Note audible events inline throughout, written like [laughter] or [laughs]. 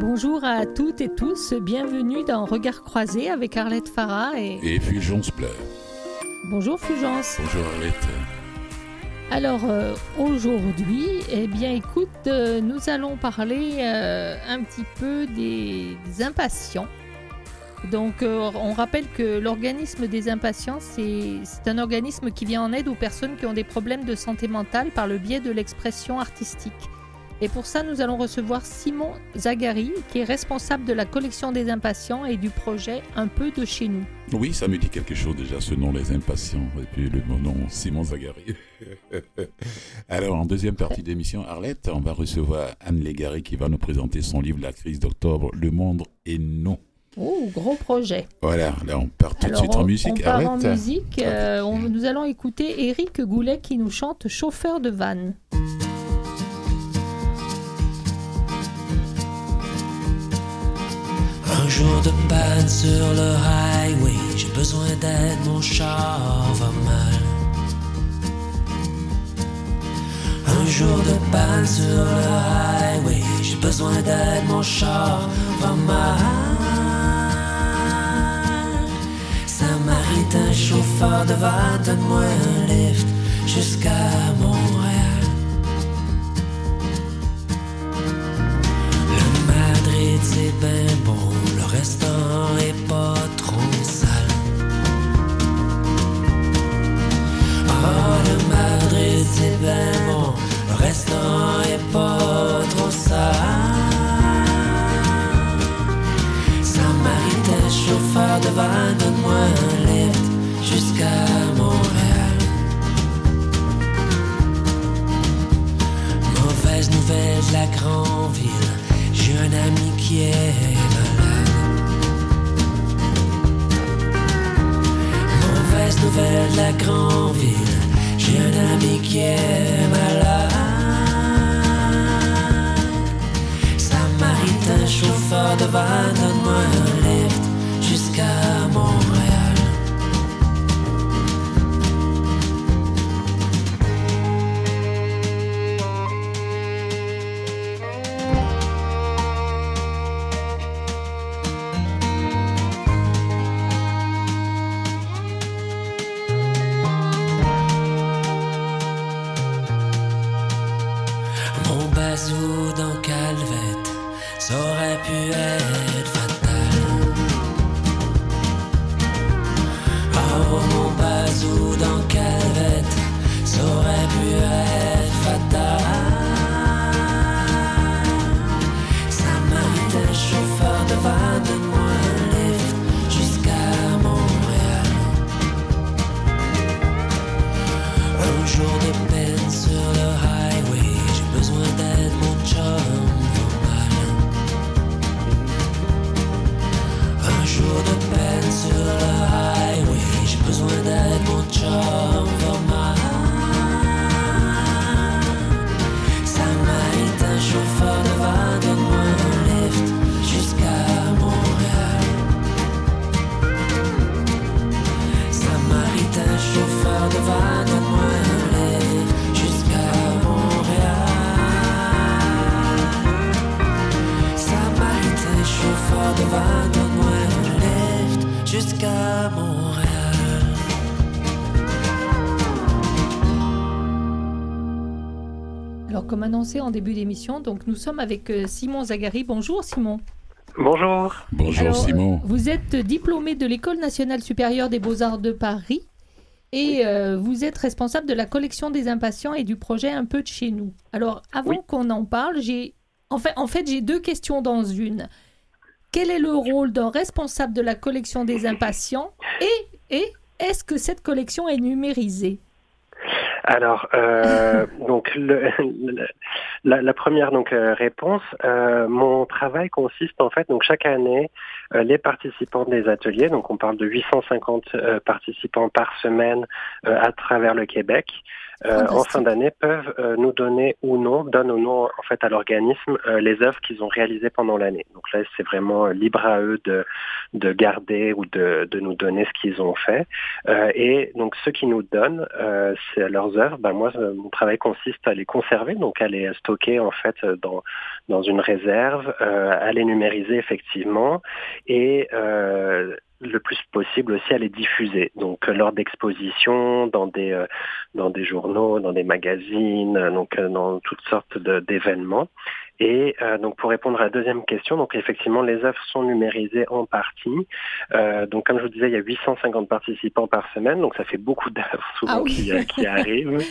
Bonjour à toutes et tous, bienvenue dans Regard croisé avec Arlette Farah et... Et Fulgence Pleur. Bonjour Fulgence. Bonjour Arlette. Alors euh, aujourd'hui, eh bien écoute, euh, nous allons parler euh, un petit peu des, des impatients. Donc on rappelle que l'organisme des impatients, c'est un organisme qui vient en aide aux personnes qui ont des problèmes de santé mentale par le biais de l'expression artistique. Et pour ça, nous allons recevoir Simon Zagari, qui est responsable de la collection des impatients et du projet Un peu de chez nous. Oui, ça me dit quelque chose déjà, ce nom, les impatients, et puis le nom Simon Zagari. [laughs] Alors, en deuxième partie d'émission, Arlette, on va recevoir Anne Légari qui va nous présenter son livre La crise d'octobre, Le monde et nous. Oh, gros projet. Voilà, là on part tout de suite en musique. On part en musique. Euh, on, nous allons écouter Eric Goulet qui nous chante Chauffeur de van. Un jour de panne sur le highway, j'ai besoin d'aide, mon char va mal. Un jour de panne sur le highway, j'ai besoin d'aide, mon char va mal. Samaritain, chauffeur de van, donne-moi un lift jusqu'à Montréal. C'est ben bon restaurant est pas trop sale. Oh, le Madrid, c'est bien bon. Le restaurant est pas trop sale. Samaritain, chauffeur de van, donne-moi un lift jusqu'à Montréal. Mauvaise nouvelle de la grande ville. J'ai un ami qui est malade. mauvaise nouvelle de la grande ville. J'ai un ami qui est malade. Samaritain, chauffeur de van, donne-moi un annoncé en début d'émission, donc nous sommes avec euh, Simon Zagari. Bonjour Simon. Bonjour. Bonjour Alors, Simon. Vous êtes diplômé de l'École nationale supérieure des beaux-arts de Paris et euh, vous êtes responsable de la collection des impatients et du projet Un peu de chez nous. Alors avant Oui. qu'on en parle, j'ai en fait, en fait j'ai deux questions dans une. Quel est le rôle d'un responsable de la collection des impatients et, et est-ce que cette collection est numérisée? Alors, euh, [laughs] donc le- la, la première donc euh, réponse, euh, mon travail consiste en fait donc chaque année euh, les participants des ateliers, donc on parle de 850 euh, participants par semaine euh, à travers le Québec, euh, en fin d'année peuvent euh, nous donner ou non, donnent ou non en fait à l'organisme euh, les œuvres qu'ils ont réalisées pendant l'année. Donc là, c'est vraiment euh, libre à eux de, de garder ou de, de nous donner ce qu'ils ont fait. Euh, et donc ceux qui nous donnent euh, c'est leurs œuvres, ben moi, mon travail consiste à les conserver, donc à les stocker en fait dans, dans une réserve, euh, à les numériser effectivement et euh, le plus possible aussi à les diffuser. Donc euh, lors d'expositions, dans des euh, dans des journaux, dans des magazines, euh, donc dans toutes sortes d'événements. Et euh, donc pour répondre à la deuxième question, donc effectivement les œuvres sont numérisées en partie. Euh, donc comme je vous disais, il y a 850 participants par semaine, donc ça fait beaucoup d'œuvres [laughs] souvent Ah oui. qui, euh, qui arrivent. [laughs]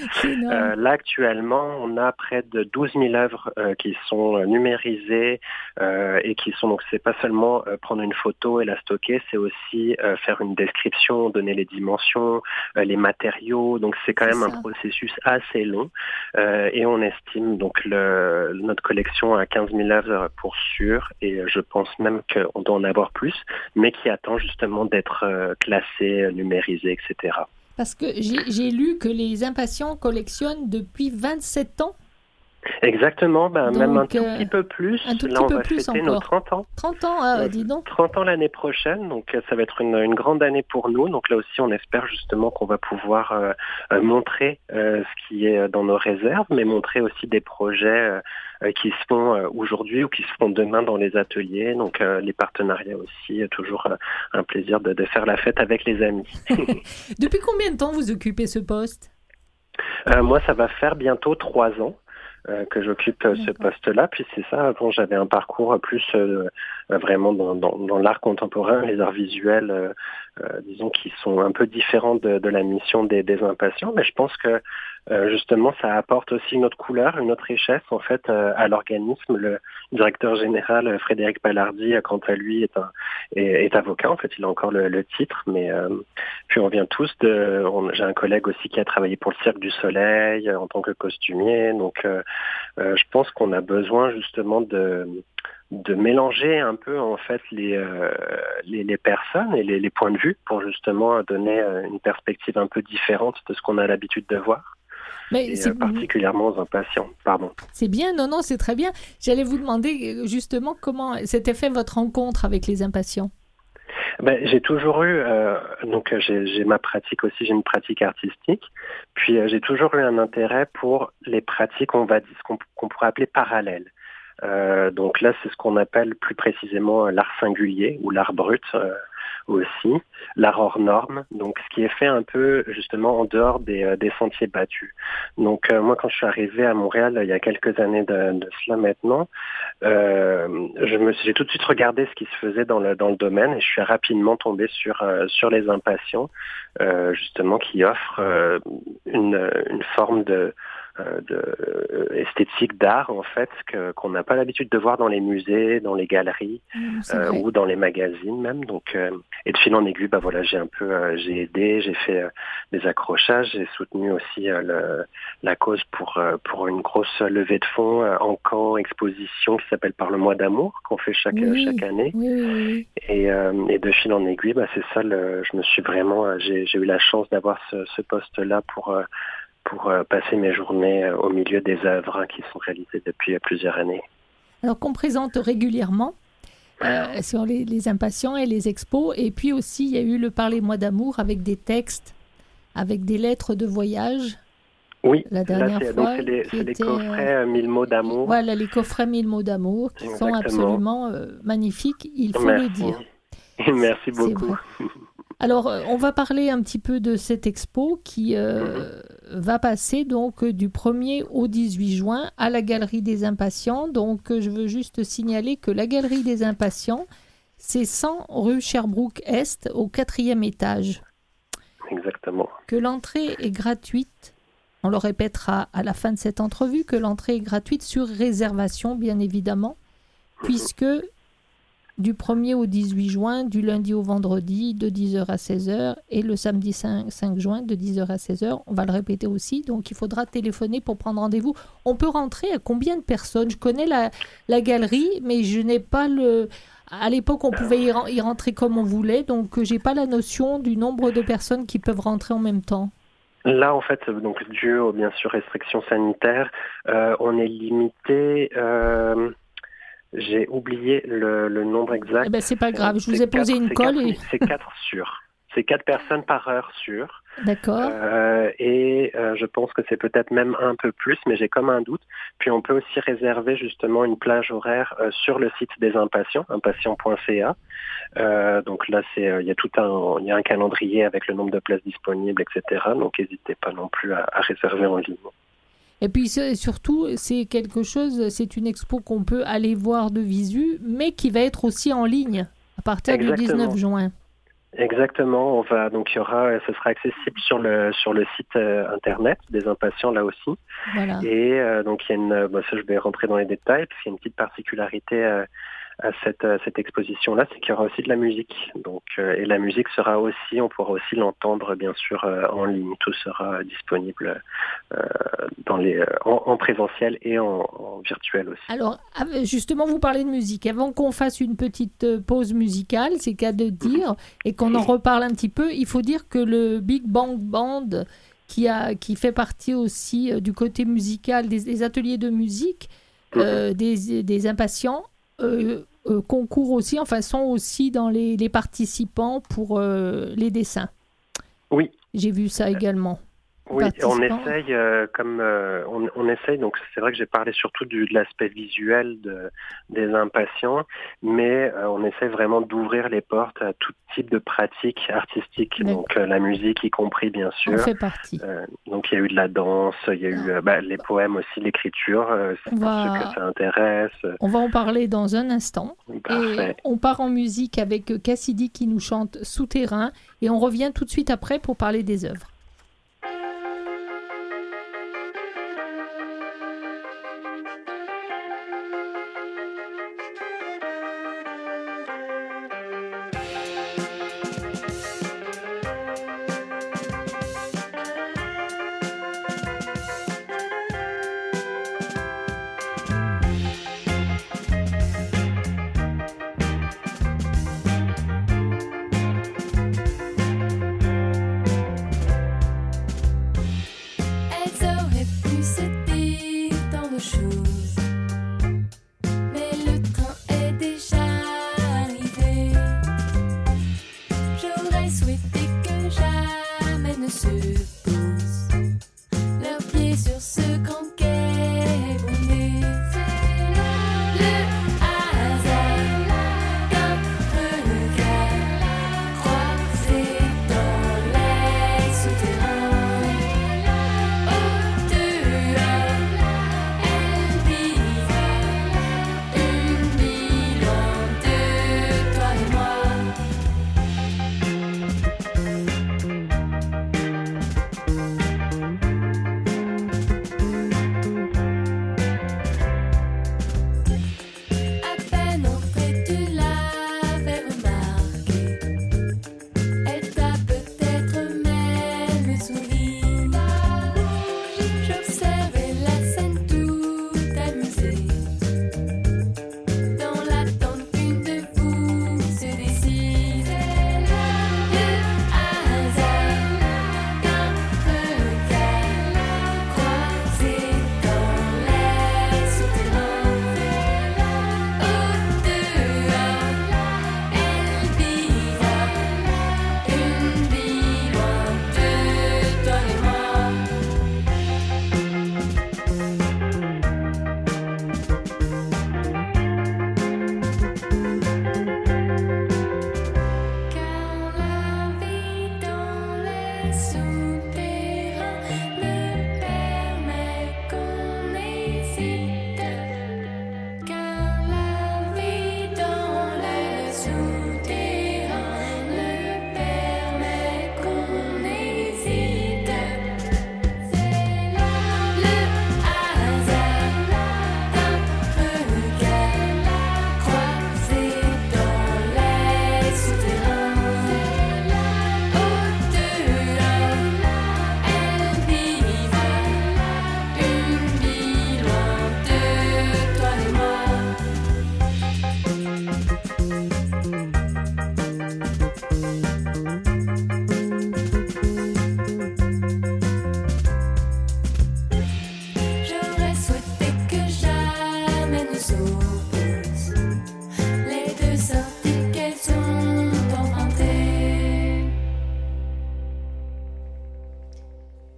Euh, là actuellement, on a près de 12 000 œuvres euh, qui sont euh, numérisées euh, et qui sont donc c'est pas seulement euh, prendre une photo et la stocker, c'est aussi euh, faire une description, donner les dimensions, euh, les matériaux. Donc c'est quand même un processus assez long Euh, et on estime donc le, notre collection à 15 000 œuvres pour sûr et je pense même qu'on doit en avoir plus, mais qui attend justement d'être euh, classé, numérisé, etc. Parce que j'ai lu que les impatients collectionnent depuis 27 ans, Exactement, ben, même un Donc, tout euh, petit peu plus. un tout Là, petit on peu va plus fêter nos encore. 30 ans. 30 ans, ah, Ouais. dis donc. 30 ans l'année prochaine, donc euh, ça va être une, une grande année pour nous. Donc là aussi, on espère justement qu'on va pouvoir euh, montrer euh, ce qui est dans nos réserves, mais montrer aussi des projets euh, qui se font aujourd'hui ou qui se font demain dans les ateliers. Donc les partenariats aussi, toujours un plaisir de, de faire la fête avec les amis. [laughs] Depuis combien de temps vous occupez ce poste? Euh, moi, ça va faire bientôt trois ans que j'occupe euh, ce poste-là. Puis c'est ça, avant j'avais un parcours plus euh, euh, vraiment dans, dans, dans l'art contemporain, les arts visuels, euh, euh, disons, qui sont un peu différents de, de la mission des, des impatients. Mais je pense que euh, justement, ça apporte aussi une autre couleur, une autre richesse en fait euh, à l'organisme. Le directeur général euh, Frédéric Pallardi, euh, quant à lui, est, un, est, est avocat. En fait, il a encore le, le titre, mais euh, puis on vient tous de. J'ai un collègue aussi qui a travaillé pour le Cirque du Soleil en tant que costumier. Donc, je pense qu'on a besoin justement de de mélanger un peu en fait les euh, les, les personnes et les, les points de vue pour justement donner euh, une perspective un peu différente de ce qu'on a l'habitude de voir Mais et euh, particulièrement aux impatients. Pardon. c'est bien, non, non, c'est très bien. J'allais vous demander justement comment s'était fait votre rencontre avec les impatients? Ben, j'ai toujours eu, euh, donc j'ai ma pratique aussi, j'ai une pratique artistique, puis euh, j'ai toujours eu un intérêt pour les pratiques, on va dire, qu'on pourrait appeler parallèles. Euh, donc là, c'est ce qu'on appelle plus précisément l'art singulier ou l'art brut euh, aussi, l'art hors norme, donc ce qui est fait un peu justement en dehors des, euh, des sentiers battus. Donc euh, moi, quand je suis arrivé à Montréal il y a quelques années de, de cela maintenant, euh, je me j'ai tout de suite regardé ce qui se faisait dans le dans le domaine et je suis rapidement tombé sur euh, sur les impatients, justement qui offrent une une forme de de euh, esthétique d'art en fait que qu'on n'a pas l'habitude de voir dans les musées, dans les galeries c'est euh, ou dans les magazines même. Donc euh, et de fil en aiguille, bah voilà, j'ai un peu euh, j'ai aidé, j'ai fait euh, des accrochages, j'ai soutenu aussi euh, le, la cause pour euh, pour une grosse levée de fonds euh, en camp exposition qui s'appelle par le mois d'amour qu'on fait chaque Oui. chaque année. Oui, oui, oui. Et, euh, et de fil en aiguille, bah, c'est ça. Le, je me suis vraiment, euh, j'ai j'ai eu la chance d'avoir ce, ce poste-là pour euh, pour euh, passer mes journées euh, au milieu des œuvres qui sont réalisées depuis euh, plusieurs années. Alors qu'on présente régulièrement euh, sur les, les impatients et les expos. Et puis aussi, il y a eu le Parlez-moi d'amour avec des textes, avec des lettres de voyage. Oui, La là dernière donc fois, c'est les, les coffrets euh, mille mots d'amour. Voilà, les coffrets mille mots d'amour qui sont absolument euh, magnifiques, il faut Merci. le dire. [laughs] Merci beaucoup. [laughs] Alors, on va parler un petit peu de cette expo qui euh, va passer donc du 1er au 18 juin à la Galerie des Impatients. Donc, euh, je veux juste signaler que la Galerie des Impatients, c'est 100 rue Sherbrooke-Est au quatrième étage. Exactement. Que l'entrée est gratuite. On le répétera à la fin de cette entrevue que l'entrée est gratuite sur réservation, bien évidemment, puisque du 1er au 18 juin, du lundi au vendredi, de 10h à 16h, et le samedi 5, 5 juin, de 10h à 16h. On va le répéter aussi, donc il faudra téléphoner pour prendre rendez-vous. On peut rentrer à combien de personnes? Je connais la, galerie, mais je n'ai pas le... À l'époque, on pouvait y rentrer comme on voulait, donc euh, j'ai pas la notion du nombre de personnes qui peuvent rentrer en même temps. Là, en fait, donc dû aux bien sûr restrictions sanitaires, euh, on est limité. euh, J'ai oublié le, le nombre exact. Eh ben, c'est pas grave, je vous ai posé quatre- une colle. et- C'est quatre sur. C'est quatre personnes par heure sur. D'accord. Euh, et euh, je pense que c'est peut-être même un peu plus, mais j'ai comme un doute. Puis on peut aussi réserver justement une plage horaire euh, sur le site des impatients, impatient.ca. Euh, donc là, c'est euh, il y a tout un il y a un calendrier avec le nombre de places disponibles, etc. Donc n'hésitez pas non plus à, à réserver en ligne. Et puis surtout, c'est quelque chose, c'est une expo qu'on peut aller voir de visu, mais qui va être aussi en ligne à partir du Exactement. 19 juin. Exactement. On va donc il y aura, ce sera accessible sur le sur le site euh, internet des impatients là aussi. Voilà. Et euh, donc il y a une, bah, ça je vais rentrer dans les détails parce qu'il y a une petite particularité euh, à cette, à cette exposition-là, c'est qu'il y aura aussi de la musique. Donc euh, et la musique sera aussi, on pourra aussi l'entendre bien sûr euh, en ligne. Tout sera disponible euh, dans les, en, en présentiel et en, en virtuel aussi. Alors, justement, vous parlez de musique. Avant qu'on fasse une petite pause musicale, c'est qu'à de dire, et qu'on en reparle un petit peu, il faut dire que le Big Bang Band, qui, a, qui fait partie aussi du côté musical des, des ateliers de musique, euh, des, des impatients, euh, euh, concourent aussi, enfin, sont aussi dans les, les participants pour euh, les dessins. Oui. J'ai vu ça également. Oui, on essaye euh, comme euh, on, on essaye donc c'est vrai que j'ai parlé surtout du, de l'aspect visuel de, des impatients, mais euh, on essaie vraiment d'ouvrir les portes à tout type de pratiques artistiques, donc euh, la musique y compris bien On sûr. fait partie. Euh, donc il y a eu de la danse, il y a eu bah, les poèmes aussi, l'écriture, euh, c'est On pour va- ceux que ça intéresse. On va en parler dans un instant. Et on part en musique avec Cassidy qui nous chante Souterrain et on revient tout de suite après pour parler des œuvres.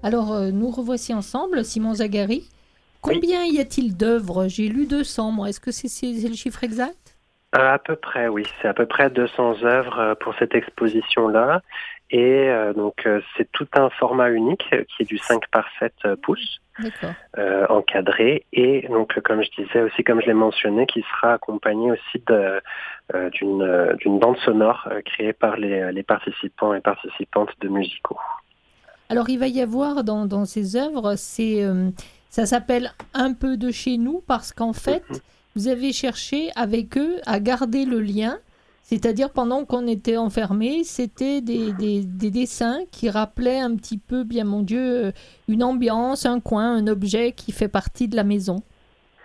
Alors, euh, nous revoici ensemble, Simon Zagari. Combien y a-t-il d'œuvres? J'ai lu 200, moi. Est-ce que c'est le chiffre exact? Euh, à peu près, oui. C'est à peu près 200 œuvres euh, pour cette exposition-là. Et euh, donc, euh, c'est tout un format unique qui est du 5 par 7 euh, pouces, encadré. Et donc, comme je disais aussi, comme je l'ai mentionné, qui sera accompagné aussi d'une, d'une bande sonore créée par les, les participants et participantes de musicaux. Alors, il va y avoir dans, dans ces œuvres, c'est, euh, ça s'appelle Un peu de chez nous parce qu'en fait, [laughs] vous avez cherché avec eux à garder le lien. C'est-à-dire, pendant qu'on était enfermés, c'était des, des, des dessins qui rappelaient un petit peu, bien mon Dieu, euh, une ambiance, un coin, un objet qui fait partie de la maison.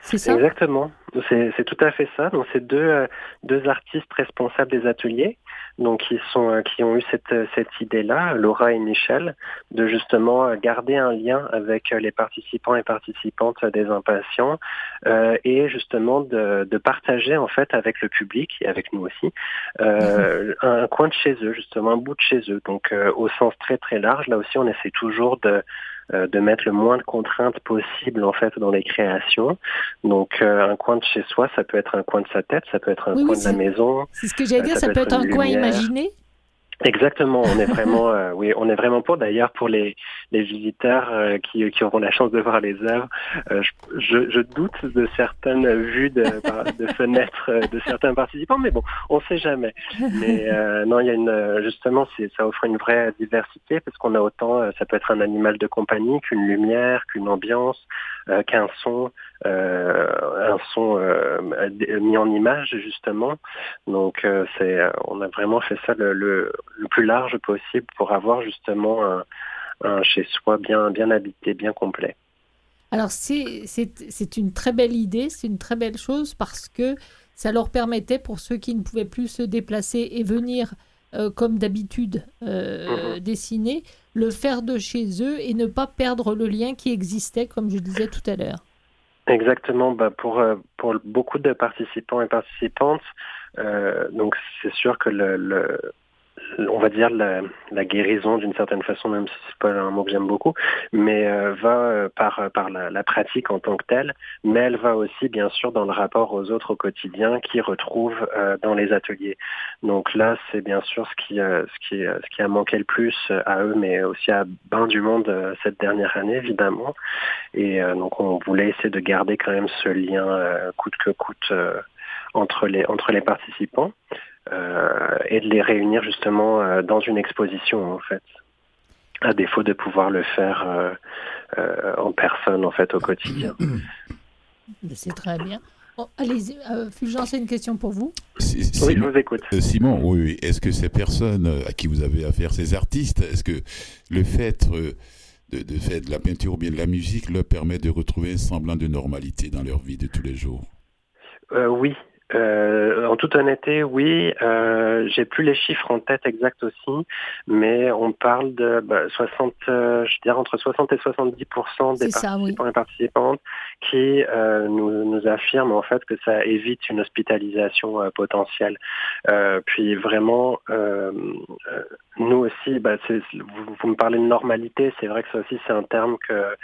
C'est ça Exactement, c'est tout à fait ça. Donc c'est deux euh, deux artistes responsables des ateliers, donc qui sont euh, qui ont eu cette euh, cette idée-là, Laura et Michel, de justement garder un lien avec les participants et participantes des impatients euh, et justement de, de partager en fait avec le public et avec nous aussi euh, [laughs] un coin de chez eux, justement un bout de chez eux. Donc euh, au sens très très large, là aussi on essaie toujours de de mettre le moins de contraintes possible en fait dans les créations. Donc euh, un coin de chez soi, ça peut être un coin de sa tête, ça peut être un Oui, coin de la maison. C'est ce que j'allais Euh, dire, ça peut être être un coin imaginé Exactement, on est vraiment, euh, oui, on est vraiment pour. D'ailleurs, pour les, les visiteurs euh, qui, qui auront la chance de voir les œuvres, euh, je, je, doute de certaines vues de, de fenêtres euh, de certains participants, mais bon, on sait jamais. Mais euh, non, il y a une, justement, ça offre une vraie diversité parce qu'on a autant, euh, ça peut être un animal de compagnie qu'une lumière, qu'une ambiance, qu'un son, euh, un son euh, mis en image justement. Donc euh, c'est, euh, on a vraiment fait ça le, le, le plus large possible pour avoir justement un, un chez soi bien bien habité, bien complet. Alors c'est c'est- c'est une très belle idée, c'est une très belle chose parce que ça leur permettait pour ceux qui ne pouvaient plus se déplacer et venir euh, comme d'habitude euh, Mhm. dessiner, le faire de chez eux et ne pas perdre le lien qui existait comme je disais tout à l'heure. Exactement, bah pour euh, pour beaucoup de participants et participantes, euh, donc c'est sûr que le, le on va dire la, guérison d'une certaine façon, même si c'est pas un mot que j'aime beaucoup, mais euh, va euh, par par la, pratique en tant que telle, mais elle va aussi bien sûr dans le rapport aux autres au quotidien qui retrouvent euh, dans les ateliers. Donc là, c'est bien sûr ce qui euh, euh, a manqué le plus à eux, mais aussi à bain du monde euh, cette dernière année évidemment. Et euh, donc on voulait essayer de garder quand même ce lien euh, coûte que coûte euh, entre les participants euh, et de les réunir justement euh, dans une exposition en fait. À défaut de pouvoir le faire euh, euh, en personne en fait au quotidien. [clears throat] C'est très bien. Oh, allez, euh, Fulgence, c'est une question pour vous. Si- Oui, je Simon, vous écoute. euh, Simon, oui, oui. Est-ce que ces personnes euh, à qui vous avez affaire, ces artistes, est-ce que le fait euh, de, de faire de la peinture ou bien de la musique leur permet de retrouver un semblant de normalité dans leur vie de tous les jours? Euh, oui. Euh, en toute honnêteté, oui. Euh, J'ai plus les chiffres en tête exacts aussi, mais on parle de bah, 60, euh, je dirais entre 60 et 70% des oui. participants et participantes qui euh, nous, nous affirment en fait que ça évite une hospitalisation euh, potentielle. Euh, puis vraiment, euh, euh, nous aussi, bah, vous, vous me parlez de normalité, c'est vrai que ça aussi c'est un terme que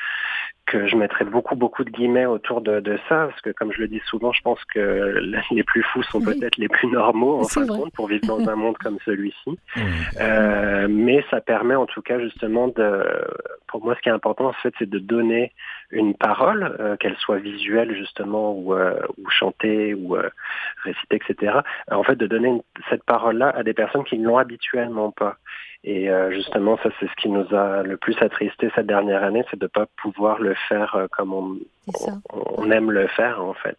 que je mettrais beaucoup beaucoup de guillemets autour de, de ça parce que comme je le dis souvent je pense que [laughs] les plus fous sont Oui. peut-être les plus normaux en fin de compte pour vivre dans un monde comme celui-ci. [laughs] Euh, mais ça permet en tout cas justement de pour moi ce qui est important en fait c'est de donner une parole euh, qu'elle soit visuelle justement ou, euh, ou chantée ou euh, récitée etc en fait de donner une- cette parole là à des personnes qui ne l'ont habituellement pas et euh, justement, ça c'est ce qui nous a le plus attristé cette dernière année, c'est de pas pouvoir le faire euh, comme on, on, aime le faire en fait.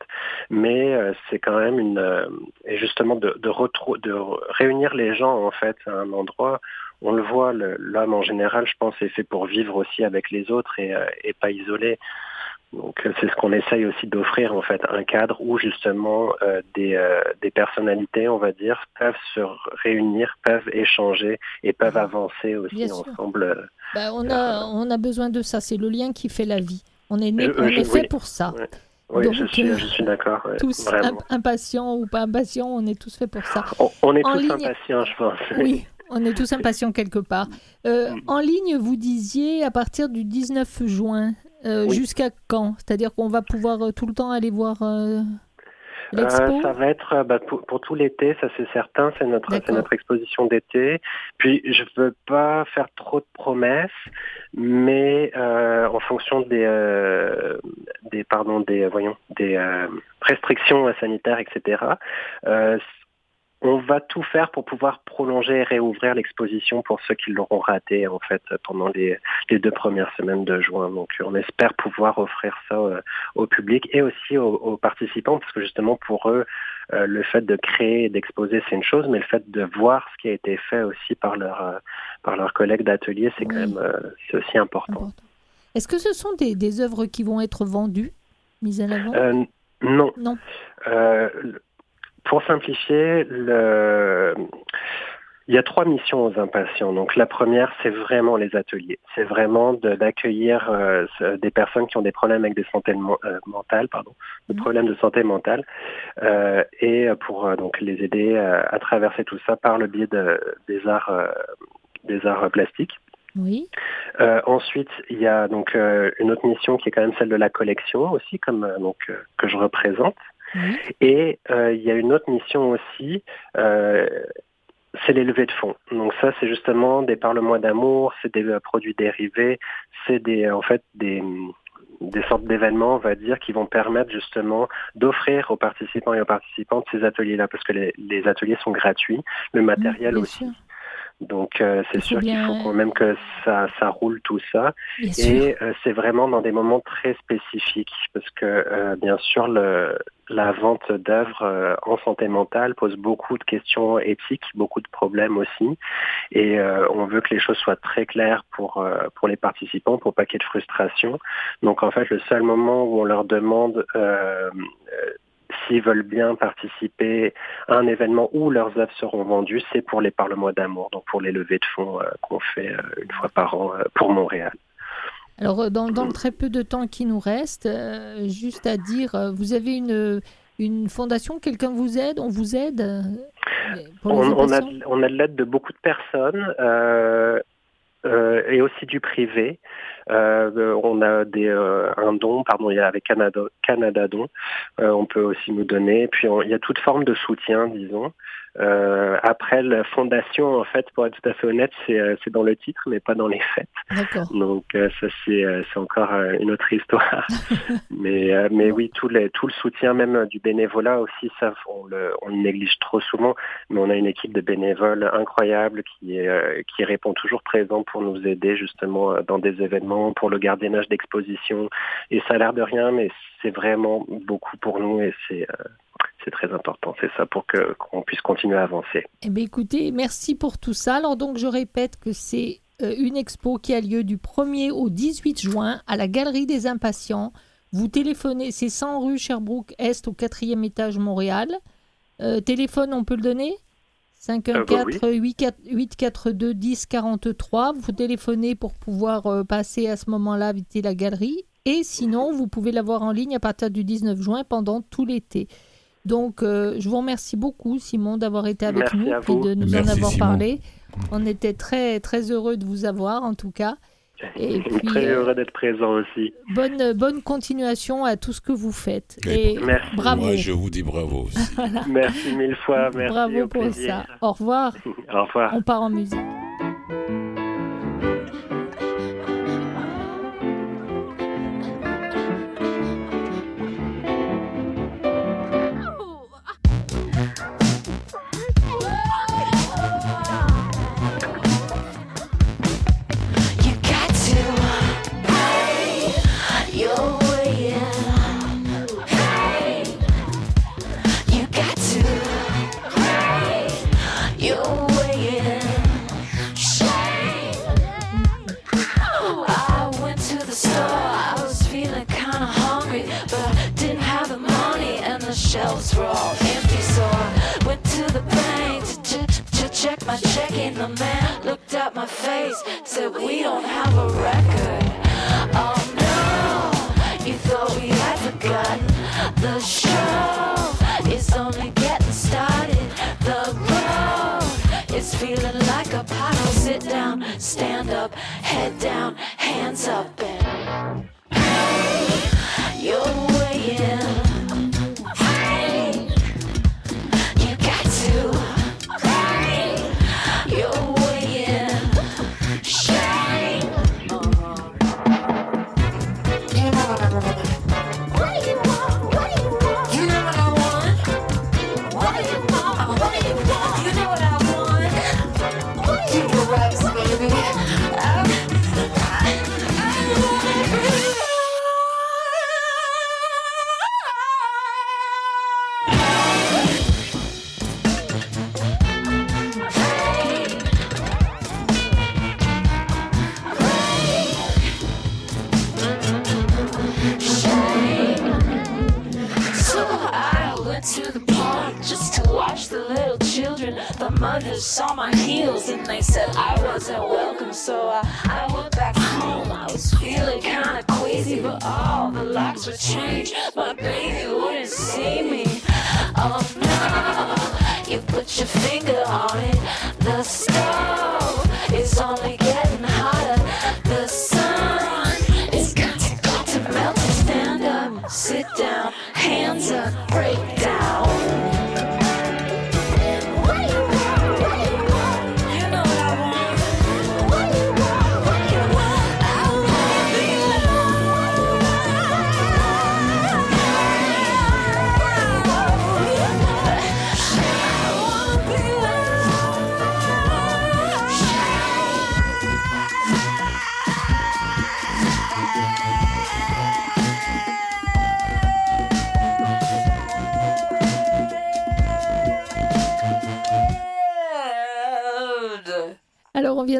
Mais euh, c'est quand même une euh, et justement de de, retrou- de réunir les gens en fait à un endroit. On le voit, l'homme en général, je pense, est fait pour vivre aussi avec les autres et, euh, et pas isolé. Donc euh, c'est ce qu'on essaye aussi d'offrir en fait, un cadre où justement euh, des, euh, des personnalités, on va dire, peuvent se réunir, peuvent échanger et peuvent avancer aussi Bien ensemble. Ben, on, a, on a besoin de ça, c'est le lien qui fait la vie. On est, né, Euh, on je- est fait oui. pour ça. Oui, Donc, je suis, je suis d'accord. ouais, Tous imp- impatients ou pas impatients, on est tous faits pour ça. On, on est en tous ligne- impatients, je pense. Oui, On est tous impatients quelque part. Euh, Mm. en ligne, vous disiez à partir du 19 juin. Euh, Oui. Jusqu'à quand? C'est-à-dire qu'on va pouvoir euh, tout le temps aller voir euh, l'expo? ça va être bah, pour, pour tout l'été, ça c'est certain, c'est notre, c'est notre exposition d'été. Puis je veux pas faire trop de promesses, mais en fonction des, des pardon des voyons des restrictions sanitaires, etc. on va tout faire pour pouvoir prolonger et réouvrir l'exposition pour ceux qui l'auront raté en fait pendant les, les deux premières semaines de juin. Donc on espère pouvoir offrir ça euh, au public et aussi aux, aux participants parce que justement pour eux euh, le fait de créer et d'exposer c'est une chose mais le fait de voir ce qui a été fait aussi par leur euh, par leurs collègues d'atelier c'est quand même c'est aussi important. Important. Est-ce que ce sont des, des œuvres qui vont être vendues, mises à l'avant Euh, non. Non. Pour simplifier, le... il y a trois missions aux impatients. Donc la première, c'est vraiment les ateliers. C'est vraiment de- d'accueillir euh, des personnes qui ont des problèmes avec des santé euh, mentales, pardon, des Mhm. problèmes de santé mentale, euh, et pour euh, donc les aider à traverser tout ça par le biais de- des arts, des arts plastiques. Oui. Euh, ensuite, il y a donc euh, une autre mission qui est quand même celle de la collection aussi, comme euh, donc que je représente. Et euh, il y a une autre mission aussi, euh, c'est les levées de fonds. Donc ça, c'est justement des par le mois d'amour, c'est des euh, produits dérivés, c'est des en fait des des sortes d'événements, on va dire, qui vont permettre justement d'offrir aux participants et aux participantes ces ateliers-là, parce que les, les ateliers sont gratuits, le matériel aussi. sûr. Donc euh, c'est sûr qu'il faut quand même que ça, ça roule tout ça. Bien. Et euh, c'est vraiment dans des moments très spécifiques parce que euh, bien sûr le, la vente d'œuvres euh, en santé mentale pose beaucoup de questions éthiques, beaucoup de problèmes aussi. Et euh, on veut que les choses soient très claires pour euh, pour les participants, pour pas qu'il y ait de frustration. Donc en fait le seul moment où on leur demande euh, euh, s'ils veulent bien participer à un événement où leurs œuvres seront vendues, c'est pour les par le mois d'amour, donc pour les levées de fonds euh, qu'on fait euh, une fois par an euh, pour Montréal. Alors, dans, dans le très peu de temps qui nous reste, euh, juste à dire, euh, vous avez une, une fondation, quelqu'un vous aide, on vous aide euh, pour On, on a, on a de l'aide de beaucoup de personnes et aussi du privé. Euh, on a des, euh, un don, pardon, il y a avec Canada, Canada Don, euh, on peut aussi nous donner. Puis on- il y a toute forme de soutien, disons. Euh, après, la fondation, en fait, pour être tout à fait honnête, c'est euh, dans le titre, mais pas dans les faits. Donc euh, ça c'est euh, encore euh, une autre histoire. [laughs] mais euh, mais oui tout les, tout le soutien même du bénévolat aussi ça on le on le néglige trop souvent. Mais on a une équipe de bénévoles incroyable qui est euh, qui répond toujours présent pour nous aider justement dans des événements pour le gardiennage d'exposition. Et ça a l'air de rien mais c'est vraiment beaucoup pour nous et c'est euh, c'est très important. C'est ça pour que qu'on puisse continuer à avancer. Eh bien, écoutez, merci pour tout ça. Alors, donc, je répète que c'est euh, une expo qui a lieu du 1er au 18 juin à la Galerie des Impatients. Vous téléphonez, c'est 100 rue Sherbrooke Est au quatrième étage Montréal. Euh, téléphone, on peut le donner? 514 842 10 43. Vous téléphonez pour pouvoir euh, passer à ce moment-là visiter la galerie. Et sinon, vous pouvez la voir en ligne à partir du 19 juin pendant tout l'été. Donc, euh, je vous remercie beaucoup, Simon, d'avoir été avec Merci nous et de nous en avoir Simon. parlé. On était très, très heureux de vous avoir, en tout cas. Et puis, très euh, heureux d'être présent aussi. Bonne, bonne continuation à tout ce que vous faites. Et Et Merci. bravo. Moi, je vous dis bravo aussi. [laughs] Merci mille fois. Merci. bravo au pour plaisir. ça. Au revoir. [laughs] Au revoir. On part en musique. my check in the man looked at my face, said we don't have a record. Oh no, you thought we had forgotten the show is only getting started. The road is feeling like a puddle. Sit down, stand up, head down, hands up. Said I wasn't welcome. So I, I went back home. I was feeling kinda queasy, but all the locks were changed. My baby wouldn't see me. Oh no, you put your finger on it. The stove is only getting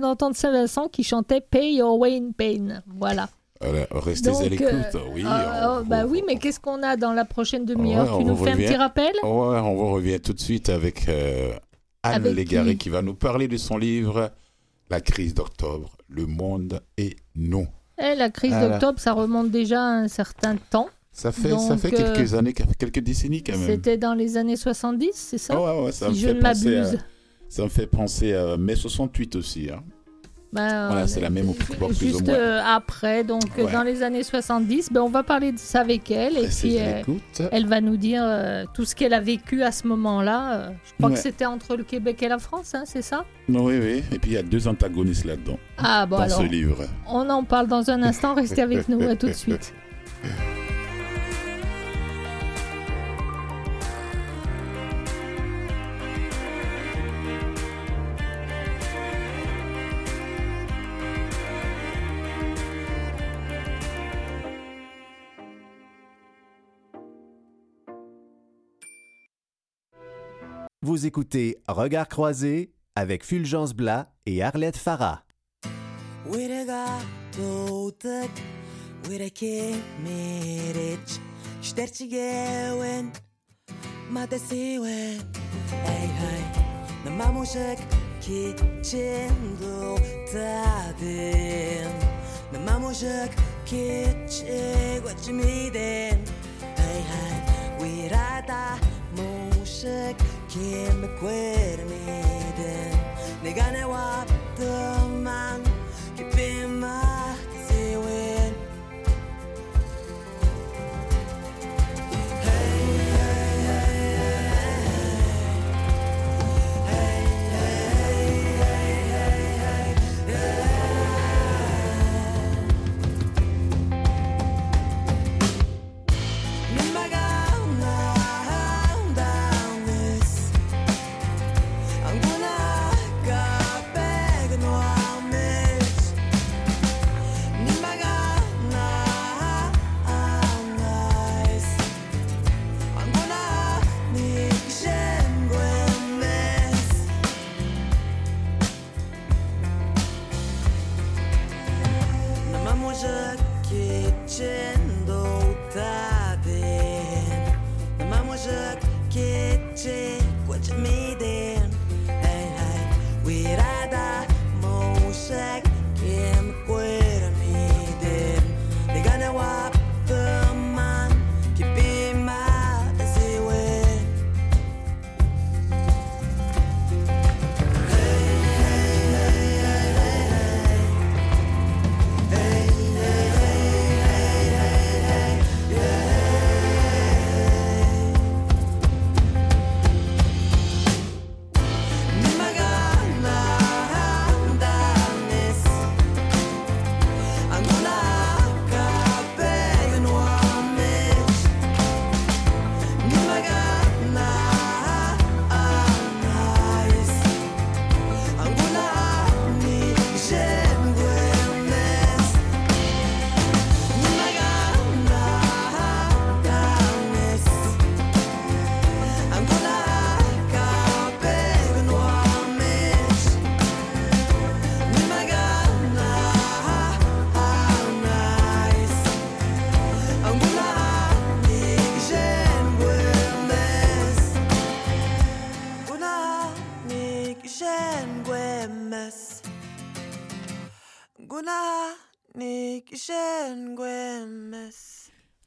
vient d'entendre Saint-Vincent qui chantait Pay Your Way in Pain. Voilà. Alors, restez à l'écoute. euh, oui, Euh, on- bah on- oui, mais qu'est-ce qu'on a dans la prochaine demi-heure? Ouais, Tu nous fais un petit rappel? Ouais, on vous revient tout de suite avec euh, Anne Avec Légaré qui? qui va nous parler de son livre La crise d'octobre, le monde et nous. Eh, La crise d'octobre, ça remonte déjà à un certain temps. Ça fait, ça fait euh, quelques années, quelques décennies quand même. C'était dans les années 70, c'est ça? Ah ouais, me Si je ne m'abuse. Ça me fait penser à mai 68 aussi. hein. Ben, Voilà, euh, c'est la même ou Juste moins. euh, après, donc euh, Ouais. dans les années 70, ben, on va parler de ça avec elle. Et puis, euh, elle va nous dire euh, tout ce qu'elle a vécu à ce moment-là. Euh, je crois Ouais. que c'était entre le Québec et la France, hein, c'est ça? Oui, oui. Et puis il y a deux antagonistes là-dedans, Ah bon dans alors, ce livre. on en parle dans un instant. Restez avec nous, à tout de suite. [laughs] Vous écoutez Regard croisé avec Fulgence Blas et Arlette Farah. 우리가 도둑 우리게 미리치 시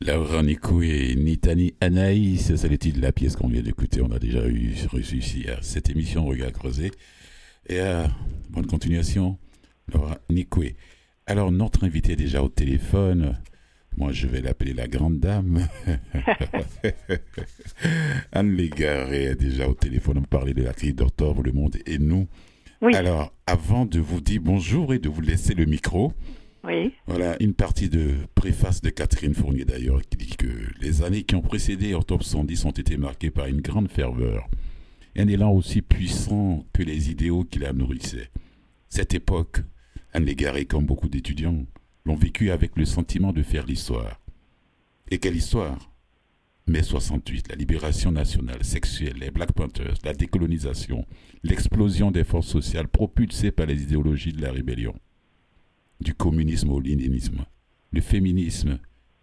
Laura Nico et Nitani Anaïs, c'est le titre de la pièce qu'on vient d'écouter. On a déjà eu reçu ici à cette émission Regard Creusé. Et euh, bonne continuation, Laura Nicoué. Alors, notre invité est déjà au téléphone. Moi, je vais l'appeler la grande dame. [laughs] Anne Légaré est déjà au téléphone. On parlait de la crise d'octobre, le monde et nous. Oui. Alors, avant de vous dire bonjour et de vous laisser le micro, Voilà une partie de préface de Catherine Fournier d'ailleurs qui dit que les années qui ont précédé Octobre 110 ont été marquées par une grande ferveur, un élan aussi puissant que les idéaux qui la nourrissaient. Cette époque, Anne Légaré, comme beaucoup d'étudiants, l'ont vécu avec le sentiment de faire l'histoire. Et quelle histoire? Mai 68, la libération nationale, sexuelle, les Black Panthers, la décolonisation, l'explosion des forces sociales propulsées par les idéologies de la rébellion du communisme au léninisme, le féminisme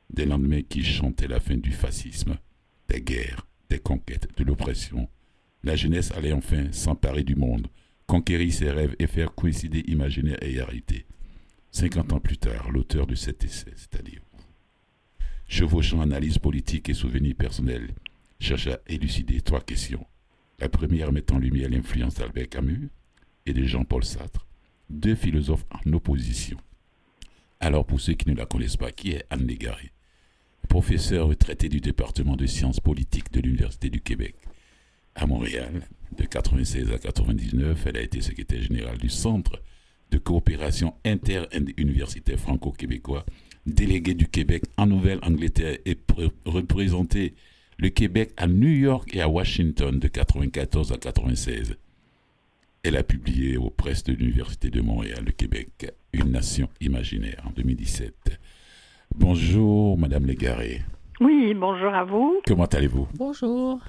des lendemains qui chantaient la fin du fascisme, des guerres, des conquêtes, de l'oppression. La jeunesse allait enfin s'emparer du monde, conquérir ses rêves et faire coïncider imaginaire et réalité. Cinquante ans plus tard, l'auteur de cet essai, c'est-à-dire chevauchant analyse politique et souvenirs personnels, cherche à élucider trois questions. La première mettant en lumière l'influence d'Albert Camus et de Jean-Paul Sartre, deux philosophes en opposition. Alors, pour ceux qui ne la connaissent pas, qui est Anne Légaré Professeure retraitée du département de sciences politiques de l'Université du Québec à Montréal, de 96 à 99, elle a été secrétaire générale du Centre de coopération inter-universitaire franco-québécois, déléguée du Québec en Nouvelle-Angleterre et pr- représenté le Québec à New York et à Washington de 94 à 96. Elle a publié aux presses de l'Université de Montréal, le Québec, Une nation imaginaire en 2017. Bonjour, Madame Légaré. oui, bonjour à vous. Comment allez-vous? Bonjour.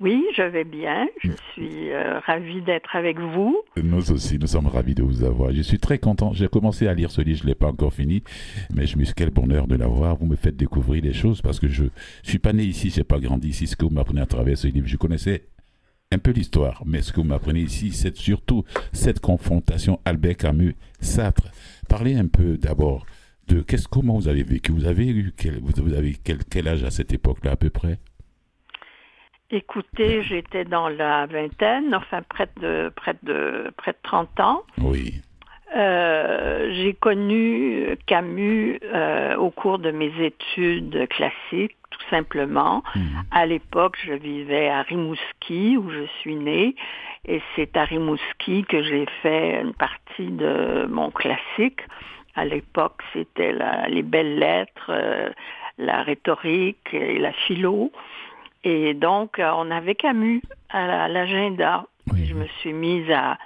Oui, je vais bien. Je suis euh, ravie d'être avec vous. Nous aussi, nous sommes ravis de vous avoir. Je suis très content. J'ai commencé à lire ce livre, je ne l'ai pas encore fini, mais je me suis quel bonheur de l'avoir. Vous me faites découvrir des choses parce que je ne suis pas né ici, je n'ai pas grandi ici. Ce que vous m'apprenez à travers ce livre, je connaissais un peu l'histoire, mais ce que vous m'apprenez ici, c'est surtout cette confrontation Albert Camus-Sartre. Parlez un peu d'abord de qu'est-ce, comment vous avez vécu? Vous avez eu quel, vous avez quel, quel âge à cette époque-là à peu près? Écoutez, j'étais dans la vingtaine, enfin près de près de près de 30 ans. Oui. Euh, j'ai connu Camus euh, au cours de mes études classiques, tout simplement. Mhm. À l'époque, je vivais à Rimouski, où je suis née, et c'est à Rimouski que j'ai fait une partie de mon classique. À l'époque, c'était la- les belles lettres, euh, la rhétorique et la philo. Et donc, euh, on avait Camus à la- à l'agenda. Oui. Je me suis mise à,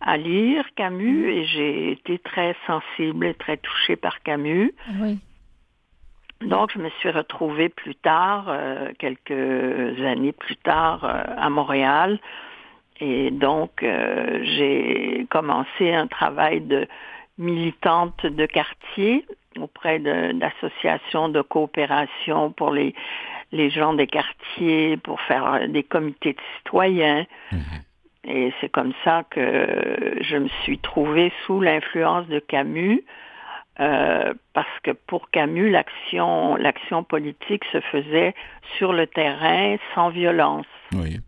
à lire Camus et j'ai été très sensible et très touchée par Camus. Oui. Donc, je me suis retrouvée plus tard, euh, quelques années plus tard, euh, à Montréal. Et donc, euh, j'ai commencé un travail de militante de quartier auprès de- d'associations de, coopération pour les, les gens des quartiers, pour faire des comités de citoyens. Et c'est comme ça que je me suis trouvée sous l'influence de Camus, euh, parce que pour Camus, l'action, l'action politique se faisait sur le terrain sans violence. Oui.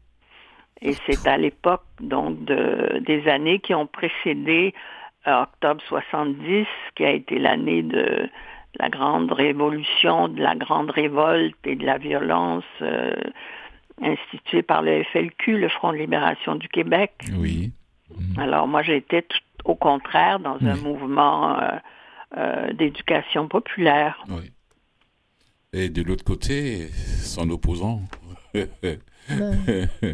Et c'est à l'époque donc de, des années qui ont précédé euh, octobre 70, qui a été l'année de la grande révolution, de la grande révolte et de la violence euh, instituée par le FLQ, le Front de libération du Québec. Oui. Alors moi j'étais tout au contraire dans un Oui. mouvement euh, euh, d'éducation populaire. Oui. Et de l'autre côté, son opposant, [laughs]